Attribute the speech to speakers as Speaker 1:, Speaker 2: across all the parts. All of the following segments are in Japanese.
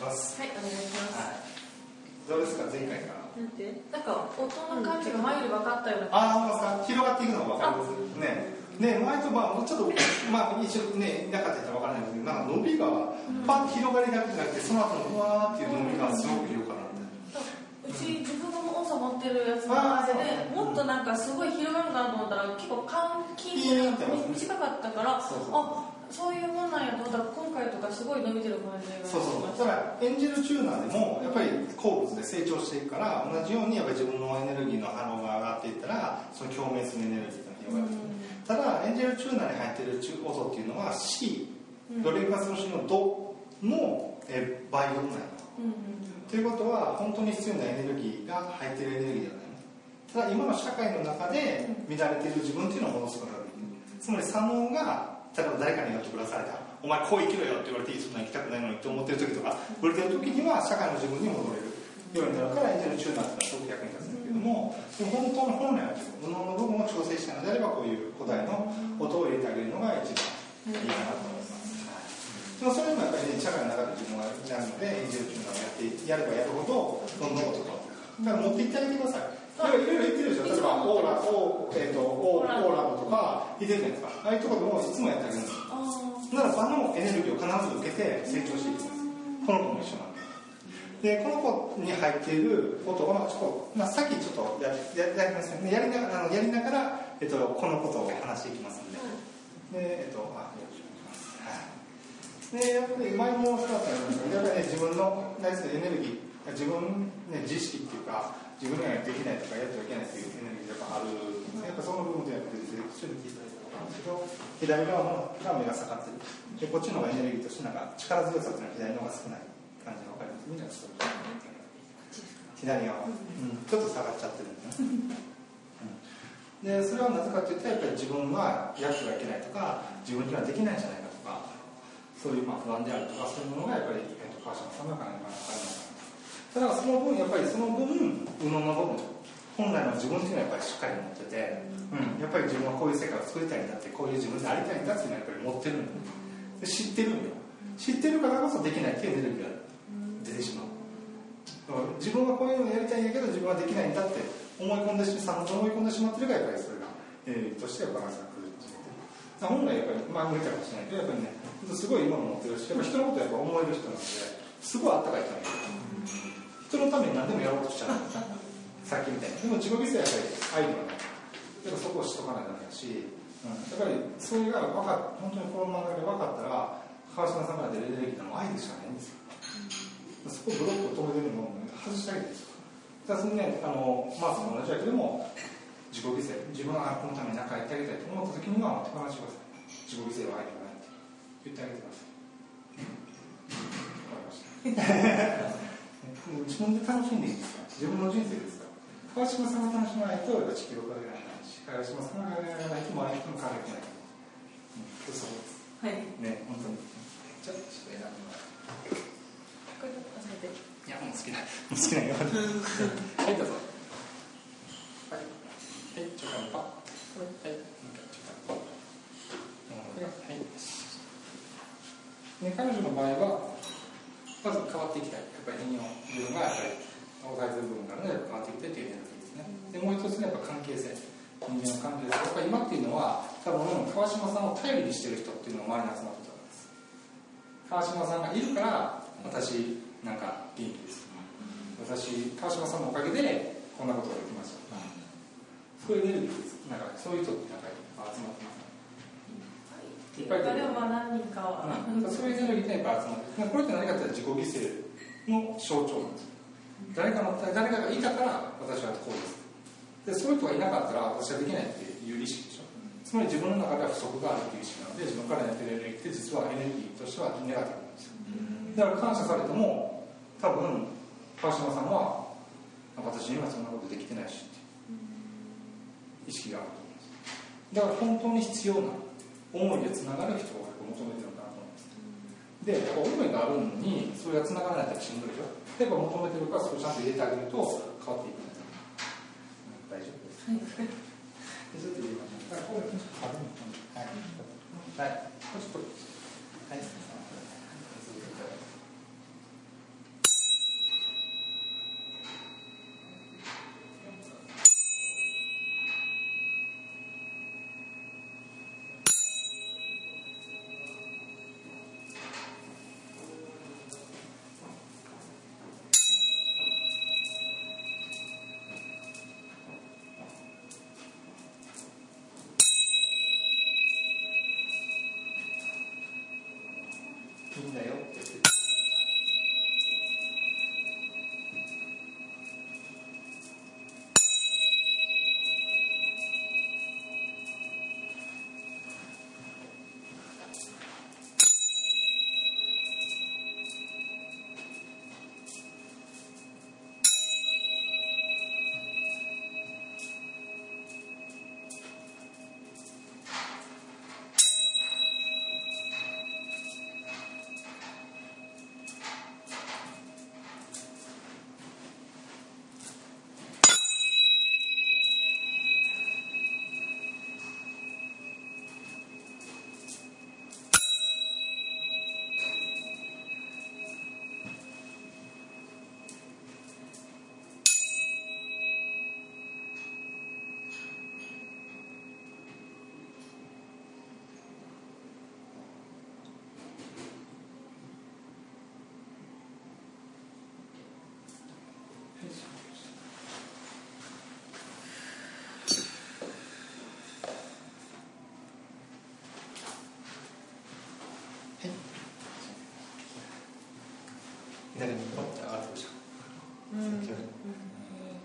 Speaker 1: します。
Speaker 2: はいお願いします、
Speaker 1: はい。どうですか前回から。
Speaker 2: なんて？なんか音の感じが前より分かったような。
Speaker 1: ああ、広がっていくのが分かりますね。ね、前とまあ、もうちょっと、まあ、一緒ね、なかったら分からないですけど、なんか伸びが、パンと広がりだけじゃなくて、その後のふわーっていう伸びがすごく広がる
Speaker 2: うち自分が音差持ってるやつの
Speaker 1: あー
Speaker 2: 中でもっとなんかすごい広がるかなと思ったら結構換気短かったからあそういうもい伸びてる感じがし
Speaker 1: そうそう。だからエンジェルチューナーでもやっぱり鉱物で成長していくから同じようにやっぱり自分のエネルギーの波動が上がっていったらその共鳴するエネルギーが広がってただエンジェルチューナーに入ってる音っていうのは C ドレミファソラシのドのえ倍音なんや
Speaker 2: うんうん。
Speaker 1: ということは本当に必要なエネルギーが入ってるエネルギーじゃないただ今の社会の中で乱れている自分っていうのを戻すことができる。つまり左脳が例えば誰かにやってくだされたお前こう生きろよって言われていいそんな生きたくないのにって思ってる時とか売れてる時には社会の自分に戻れる。ようになるからエンジェルチューナーってのはすごく役に立つんだけどもも本当の本来の自分の部分を調整したのであればこういう古代の音を入れてあげるのが一番いいかなと思います、でもそれもやっぱり、ね、社会の中で自分がやるのでエンジェルチューナーをやってやればやるほどどんどん音がだから持っていってあげてください。いろいろ言ってるでしょ。例えばオーラオー,、えー、とオーオーラブとか言ってるじゃないですか。ああいうところでもいつもやってあげるんです
Speaker 2: あ
Speaker 1: なら場のエネルギーを必ず受けて成長していくんです。この子も一緒なんででこの子に入っていることはちょっと、まあ、さっきちょっとやややりますね。やりながらあのやりながら、えっと、このことを話していきますので、でえっとあよろしくお願いします、はい、でやっぱり前もそうだったんですけどやっぱりね自分の大好きなエネルギー自分、ね、自意識っていうか自分にはできないとかやってはいけないっていうエネルギーがやっぱあるやっぱその部分でやっぱり一緒に聞いていただいたんですけど左側のが目が下がってるでこっちの方がエネルギーとしてなんか力強さっていうのは左の方が少ない感じが分かります。みんなちょっと左側、うん、ちょっと下がっちゃってるんですね、うん、でそれはなぜかというとやっぱり自分はやってはいけないとか自分にはできないんじゃないかとかそういうまあ不安であるとかそういうものがやっぱり、えっと、川島さんの中にありますただその分やっぱりその分右脳の部分本来の自分っていうのはやっぱりしっかり持ってて、うん、やっぱり自分はこういう世界を作りたいんだってこういう自分でありたいんだっていうのはやっぱり持ってるんだで知ってるんよ。知ってるからこそできないっていうエネルギーが出てしまう自分はこういうのやりたいんやけど自分はできないんだって思い込んでしま思い込んでしまってるからやっぱりそれがエネルギーとしてバランスが崩れてしまってる本来やっぱりまあ無理かもしれないけどやっぱりねすごい今の持ってるしやっぱ人のことやっぱ思える人なんですごいあったかい人なん人のために何でもやろうとしちゃう。さっきみたいにでも自己犠牲はやっぱり愛ではないやっぱそこをしとかないとダメだし、うん、やっぱりそれが分か本当にこの漫画で分かったら川島さんから出るエネルギーの愛でしかないんですよ。そこブロックを止めてるのを外してあげてですよ。だからそのねあのマースも同じだけども自己犠牲自分はこのために何かやってあげたいと思った時には手放してください自己犠牲は愛ではないって言ってあげてください。わかりました。自分で楽しんでいいんですか自分の人生です川島さんが楽しまないと地球を変えられないし川島さんが変えられないと周りの人もない、うん、そうです
Speaker 2: はい
Speaker 1: ね本当にちょっと選いやもう好きなもう好きなよはい。どうぞはい。はい。ちょはい。はい。ね彼女の場合はまず変わってい。きたい。やっぱり人間自分がやっぱり抑えてる部分があるので変わっていきたいというですね。でもう一つねやっぱ関係性人間の関係性やっぱり今っていうのは多分川島さんを頼りにしてる人っていうのが周りに集まってたんです。川島さんがいるから私なんか元気です。私川島さんのおかげでこんなことができました。そういうエネルギーです。なんかそういう人ってなんか集まってますいっぱい出て
Speaker 2: でもまあ何人かは、
Speaker 1: うん、そういうエネルギーってやっぱ集まってこれって何かって自己犠牲の象徴なんですよ誰かの誰かがいたから私はこうです。でそういう人がいなかったら私はできないっていう意識でしょ。つまり自分の中では不足があるっていう意識なので自分からやってるエネルギーって実はエネルギーとしてはネガティブなんですよ。だから感謝されても多分川島さんは私にはそんなことできてないしって意識があると思います。だから本当に必要な思いでつながる人を求めてるのかなと思いますでやっぱ思いがあるのにそれがつながらないとしんどいでしょ？やっぱ求めてるからそれをちゃんと入れてあげると変わっていくんです大丈夫です。ちょっと入れましょうはい。はい。はい 좋나요?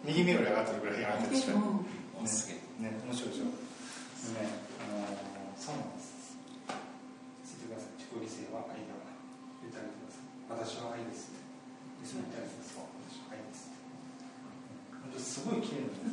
Speaker 1: 右目より上がってるぐらい上がってるでしょ、
Speaker 3: うんすげえ
Speaker 1: ね、面白いでしょ。ね、あのー、そうなんです。ついてください。自己犠牲は愛だから。言ってあげてください。私は愛です。で、そう言ってあげてください。私は愛です。本当すごい綺麗な。